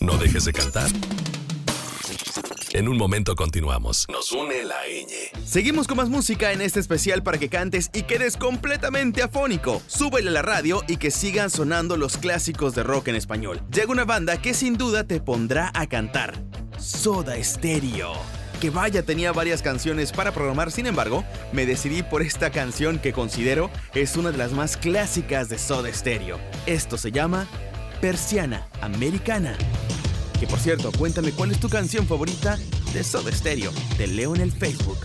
No dejes de cantar. En un momento continuamos. Nos une la ñ. Seguimos con más música en este especial para que cantes y quedes completamente afónico. Súbele a la radio y que sigan sonando los clásicos de rock en español. Llega una banda que sin duda te pondrá a cantar. Soda Stereo. Que vaya, tenía varias canciones para programar, sin embargo, me decidí por esta canción que considero es una de las más clásicas de Soda Stereo. Esto se llama Persiana Americana. Que por cierto, cuéntame cuál es tu canción favorita de Soda Stereo. Te leo en el Facebook.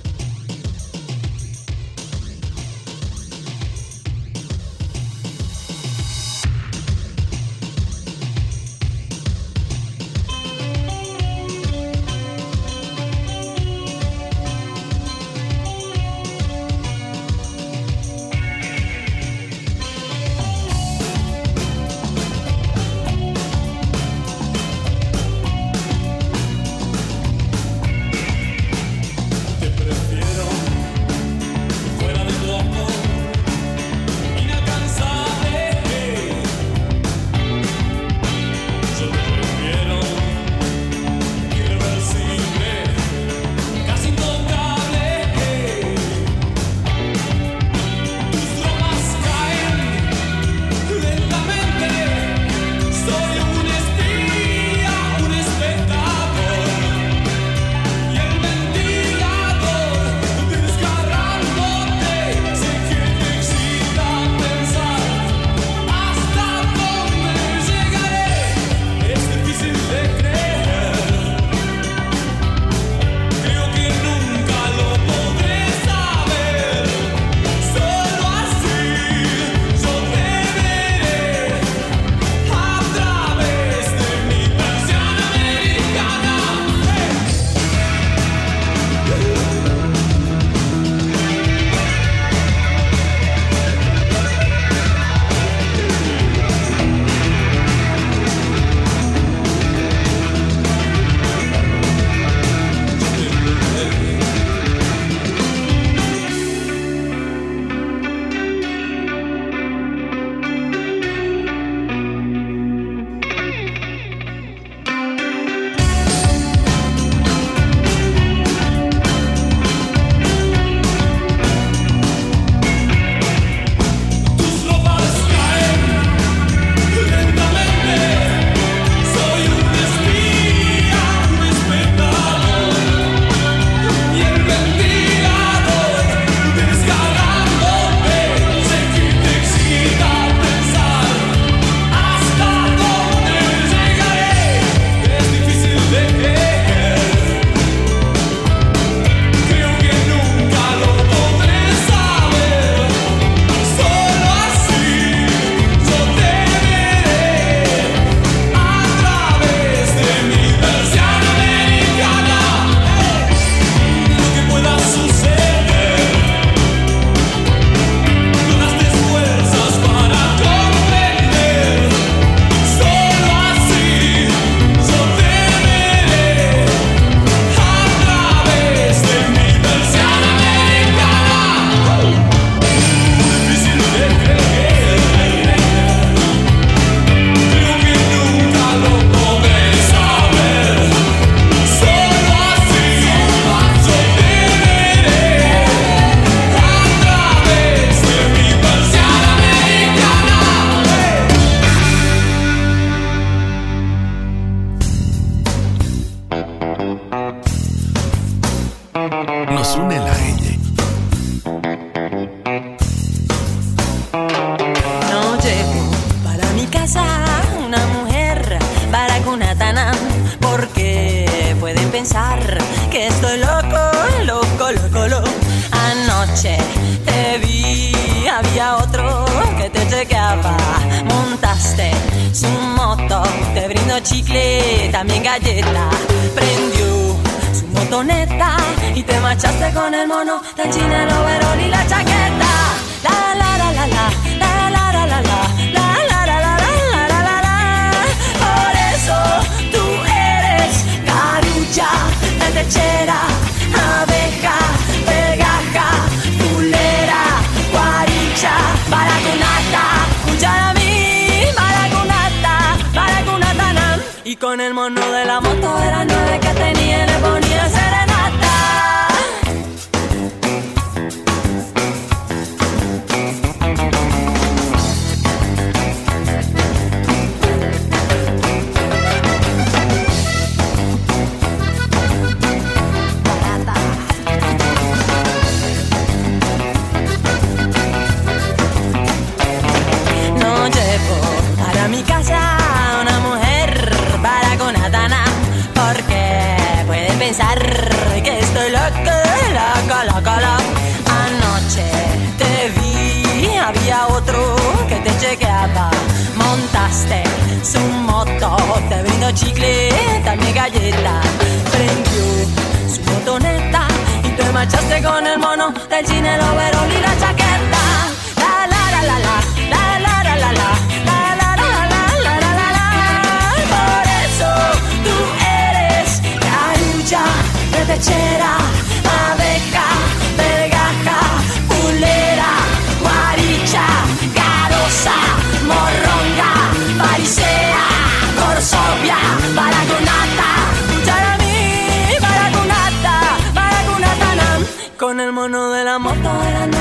trono de la Vámonos de la moto.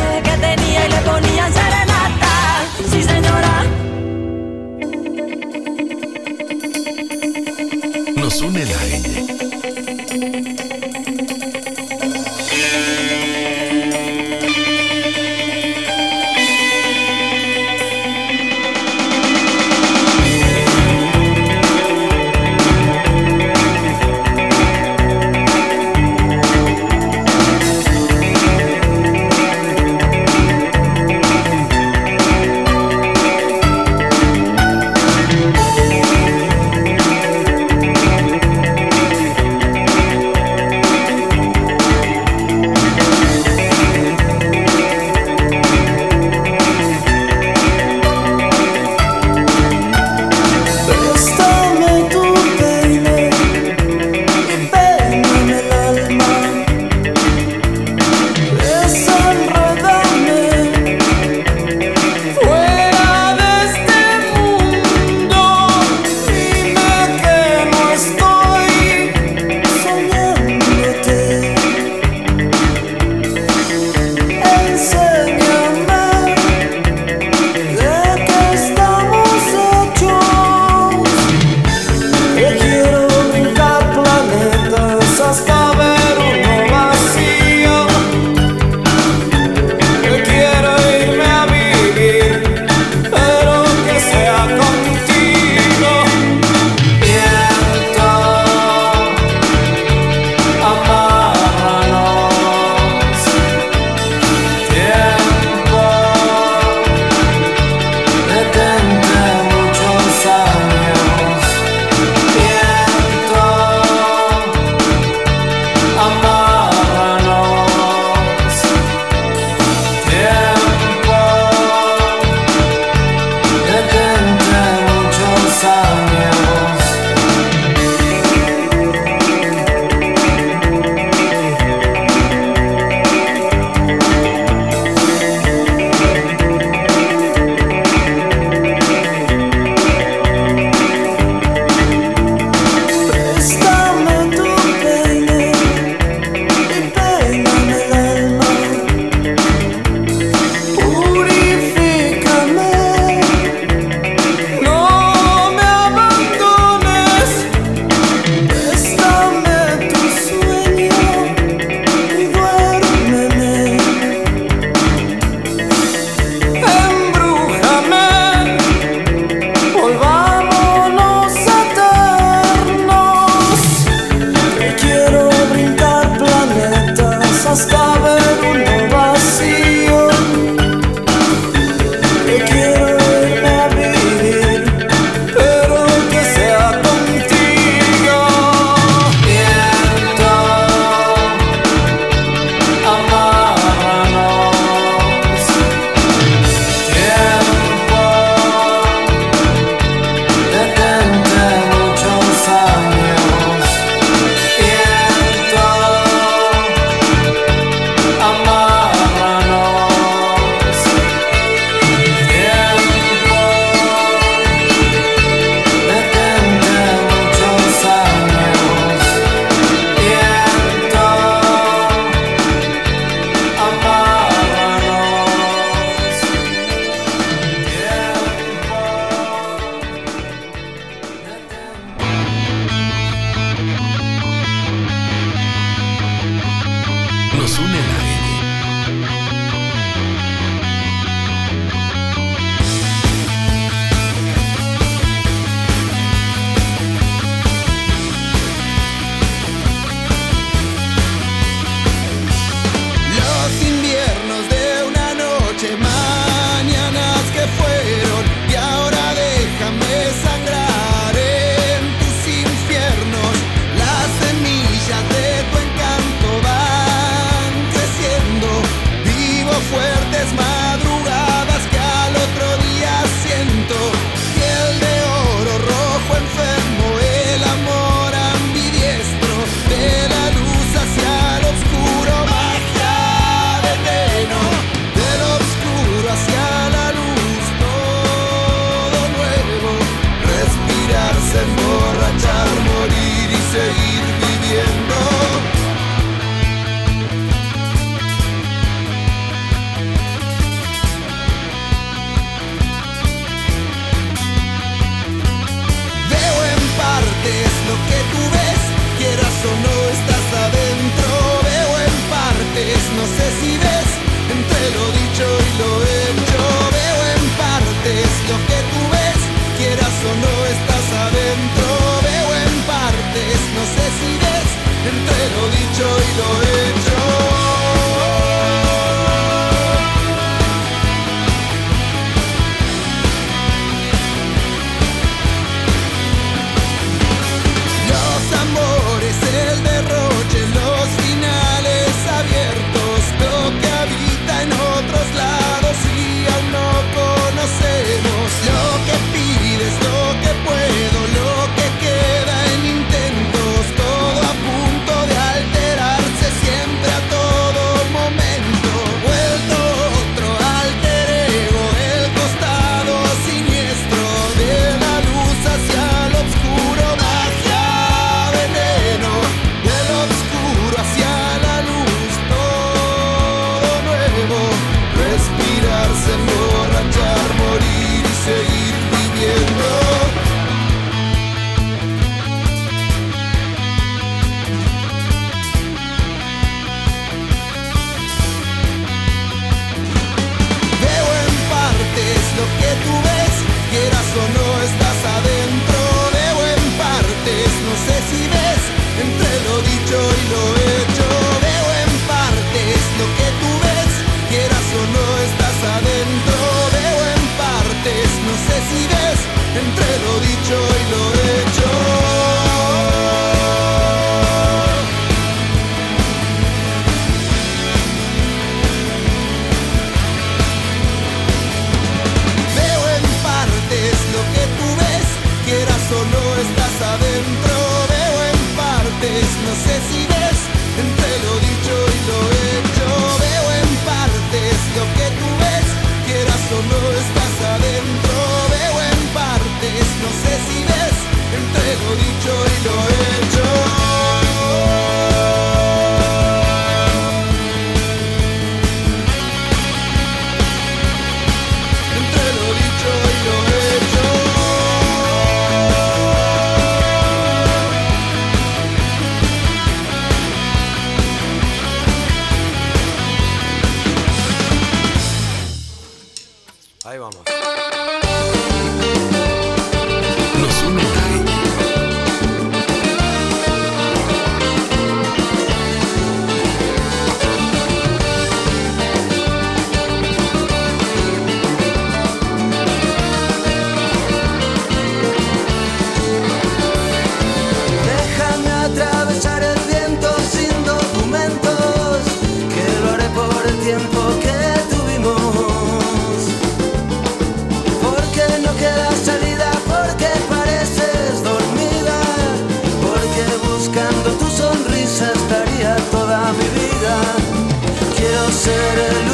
certain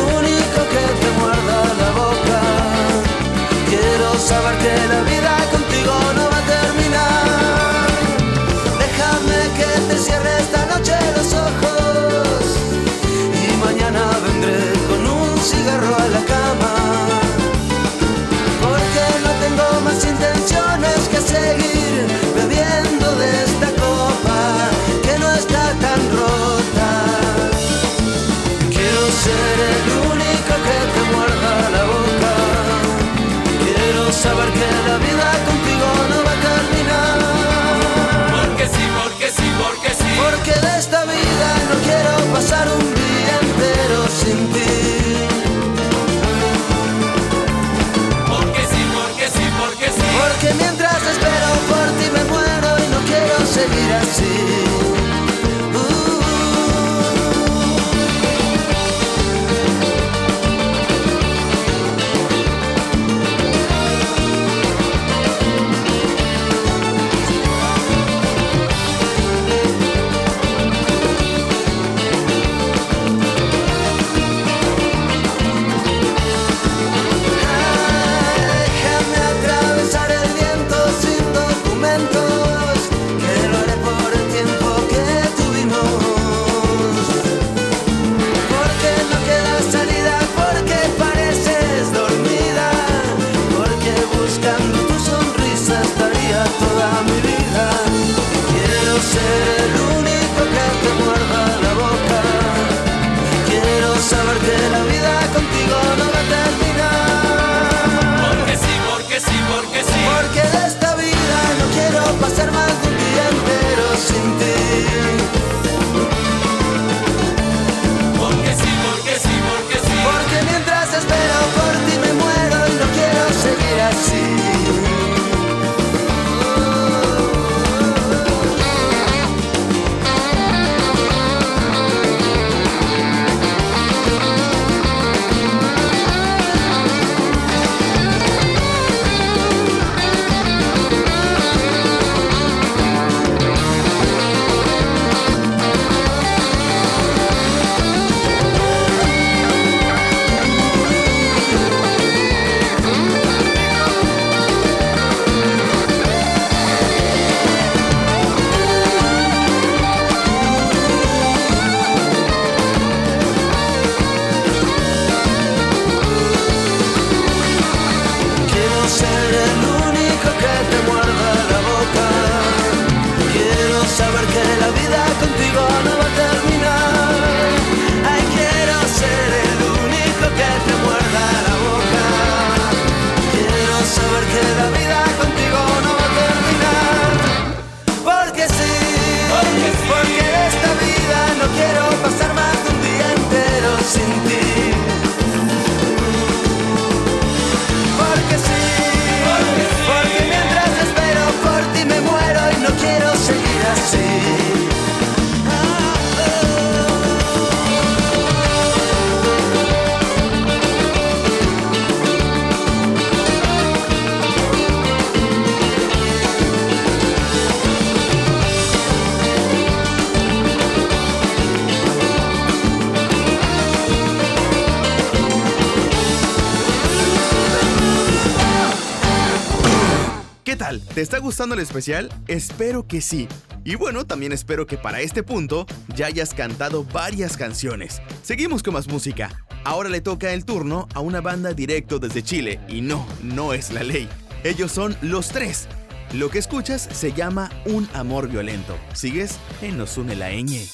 love you. ¿Te está gustando el especial? Espero que sí. Y bueno, también espero que para este punto ya hayas cantado varias canciones. Seguimos con más música. Ahora le toca el turno a una banda directo desde Chile. Y no, no es la ley. Ellos son los tres. Lo que escuchas se llama Un Amor Violento. ¿Sigues? En Nos une la ñ.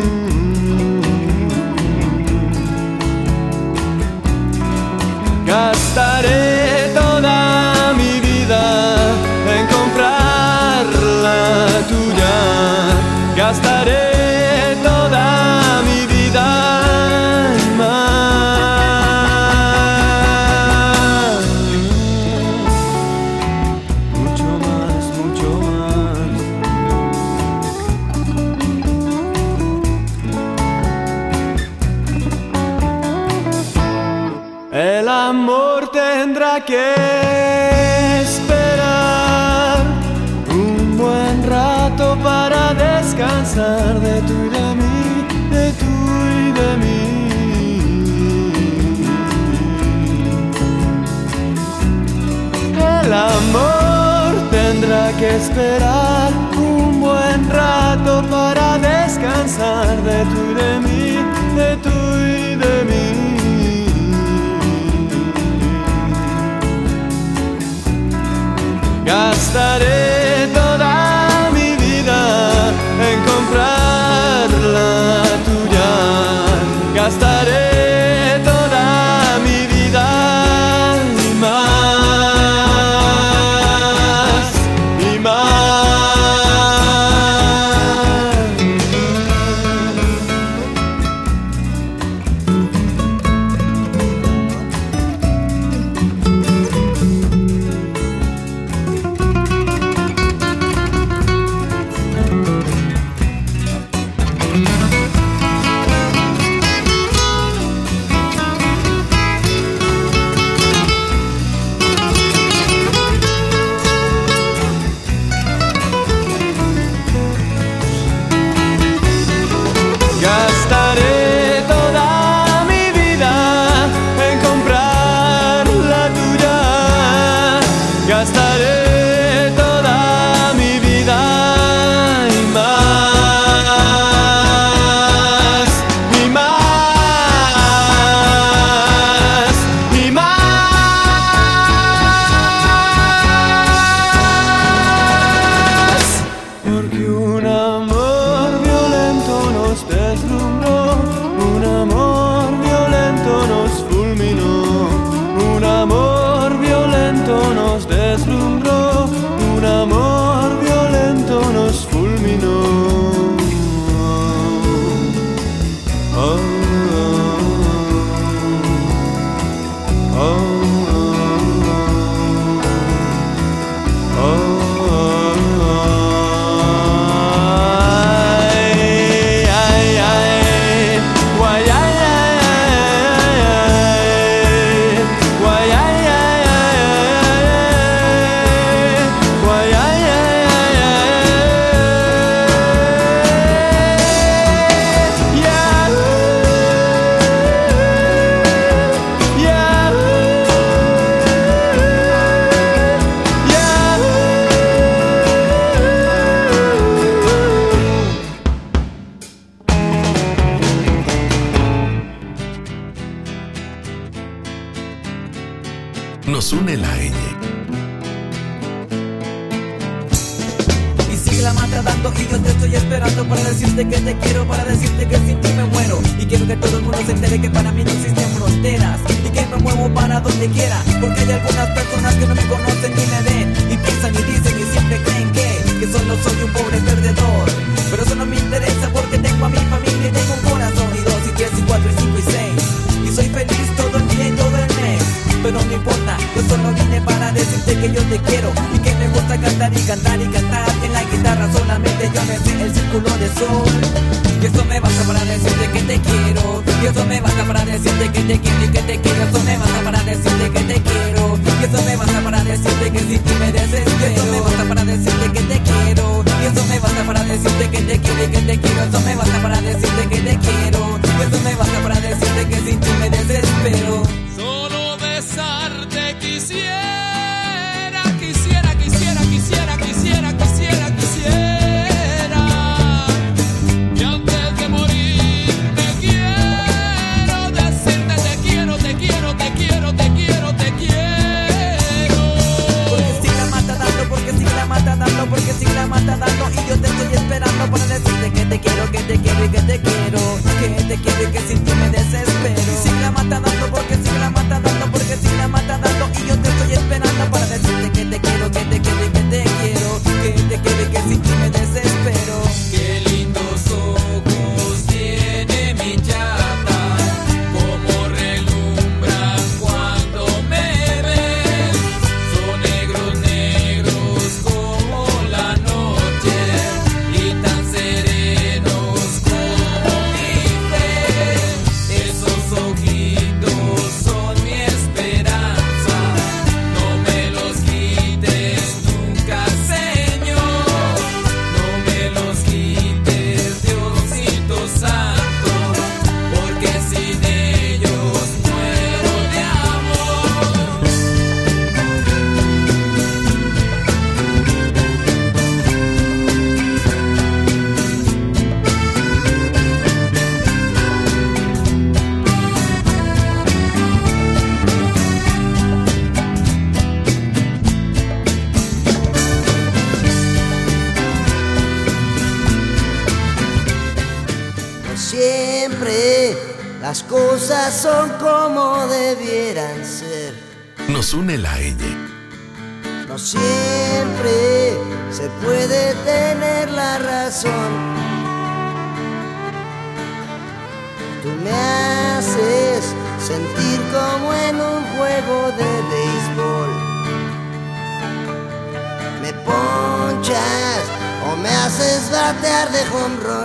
que esperar un buen rato para descansar de tú y de mí, de tú y de mí. Gastaré Pero eso me basta para decirte que te quiero. Eso me basta para decirte que sin ti me deseo. quiero, que te quiero y que te quiero, que te quiero y que sin ti me desespero. Osune la ñ. No siempre se puede tener la razón. Tú me haces sentir como en un juego de béisbol. Me ponchas o me haces batear de home run.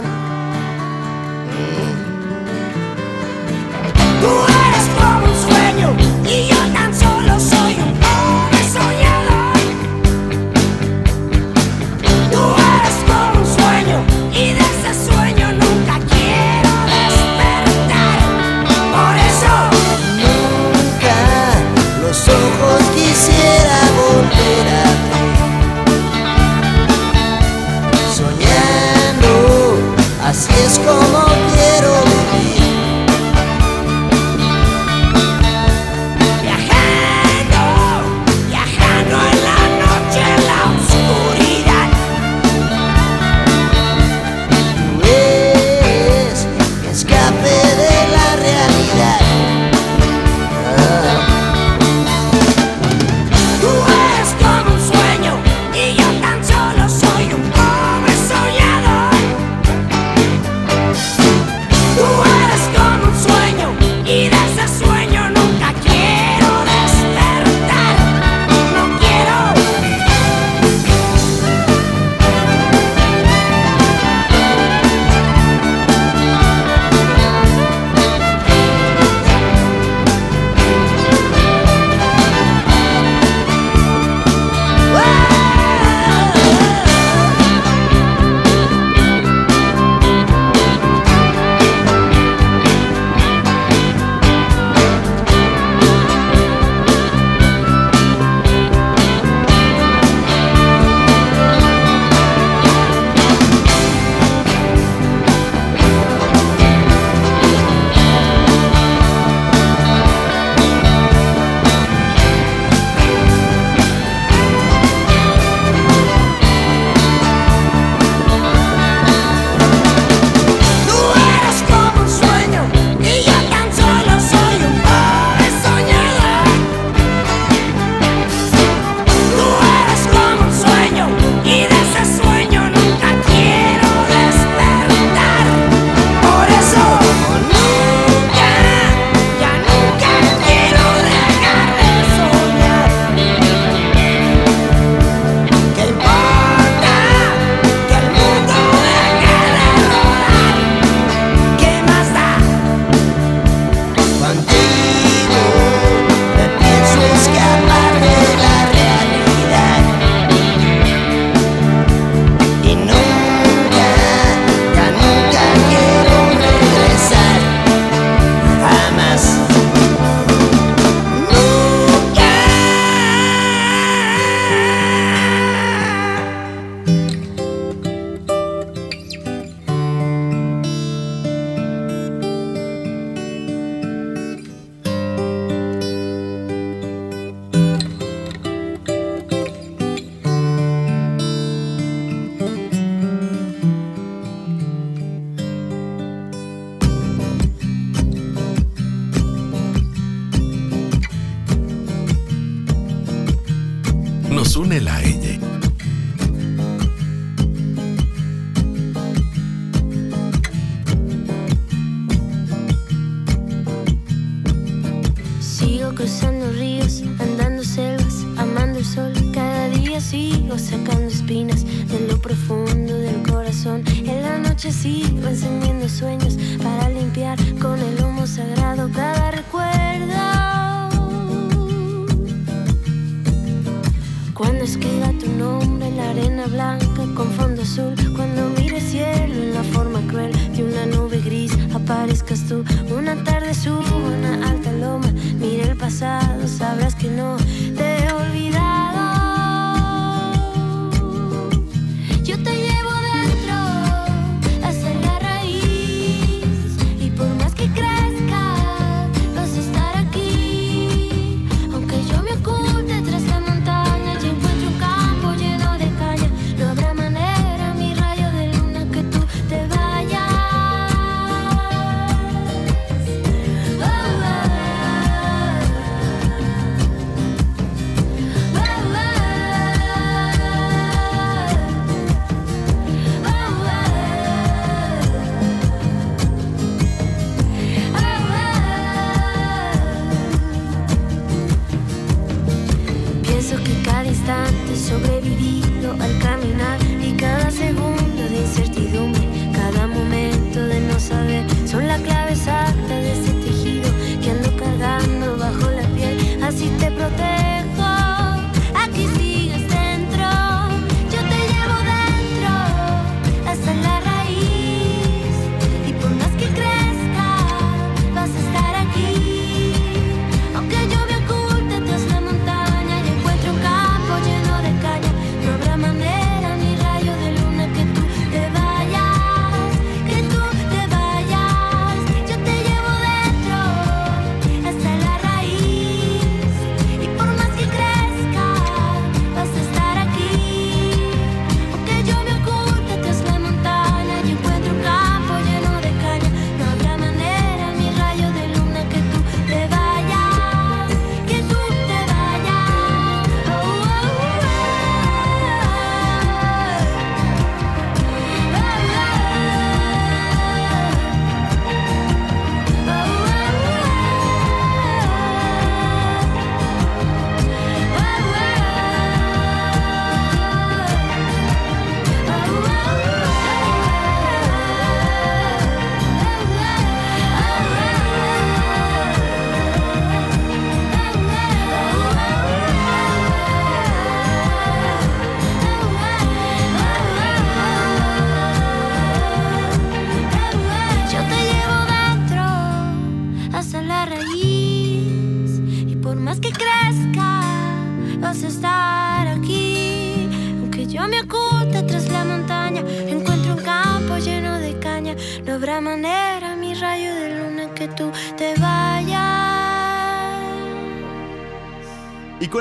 arena blanca con fondo azul. Cuando miro el cielo en la forma cruel de una nube gris, aparezcas tú. Una tarde subo una alta loma, mira el pasado, sabrás que no. Te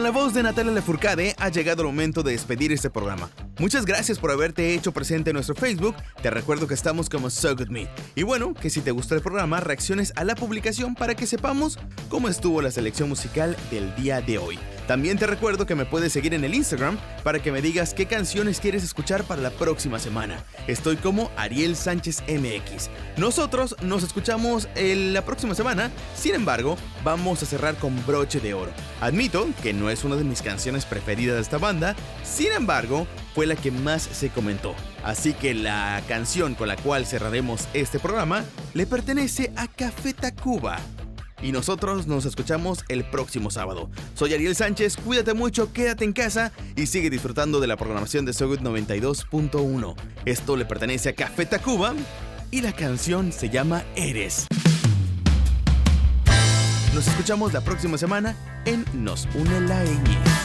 la voz de Natalia Lafourcade ha llegado el momento de despedir este programa. Muchas gracias por haberte hecho presente en nuestro Facebook. Te recuerdo que estamos como So Good Me. Y bueno, que si te gustó el programa, reacciones a la publicación para que sepamos cómo estuvo la selección musical del día de hoy. También te recuerdo que me puedes seguir en el Instagram para que me digas qué canciones quieres escuchar para la próxima semana. Estoy como Ariel Sánchez MX. Nosotros nos escuchamos en la próxima semana, sin embargo, vamos a cerrar con broche de oro. Admito que no es una de mis canciones preferidas de esta banda, sin embargo, fue la que más se comentó. Así que la canción con la cual cerraremos este programa le pertenece a Café Tacuba. Y nosotros nos escuchamos el próximo sábado. Soy Ariel Sánchez, cuídate mucho, quédate en casa y sigue disfrutando de la programación de Sogut 92.1. Esto le pertenece a Café Tacuba y la canción se llama Eres. Nos escuchamos la próxima semana en Nos une la ñ.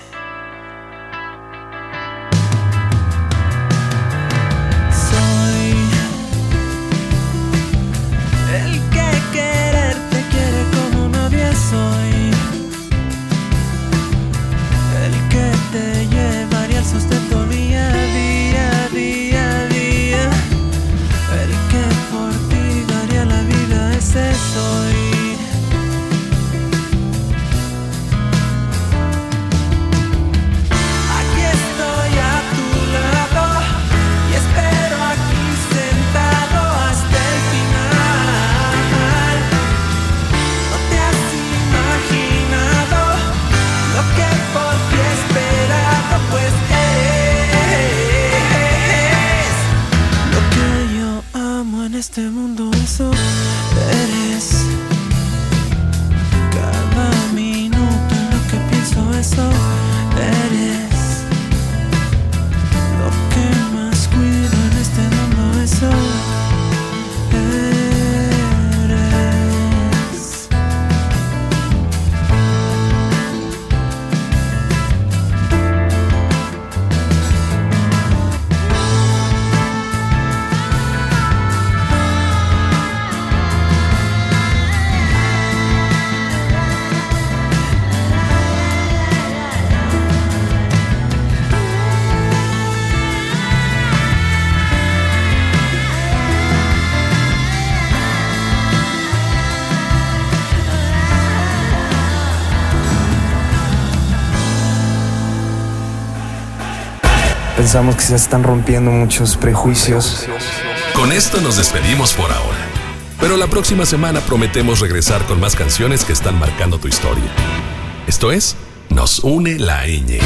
eso eres. Cada minuto en lo que pienso eso pensamos que se están rompiendo muchos prejuicios. Con esto nos despedimos por ahora. Pero la próxima semana prometemos regresar con más canciones que están marcando tu historia. Esto es, nos une la ñ.